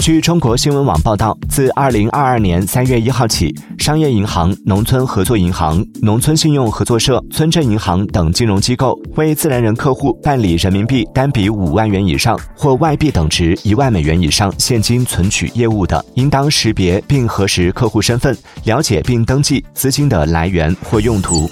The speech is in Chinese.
据中国新闻网报道自二零二二年三月一号起商业银行农村合作银行农村信用合作社村镇银行等金融机构为自然人客户办理人民币单笔五万元以上或外币等值一万美元以上现金存取业务的应当识别并核实客户身份了解并登记资金的来源或用途。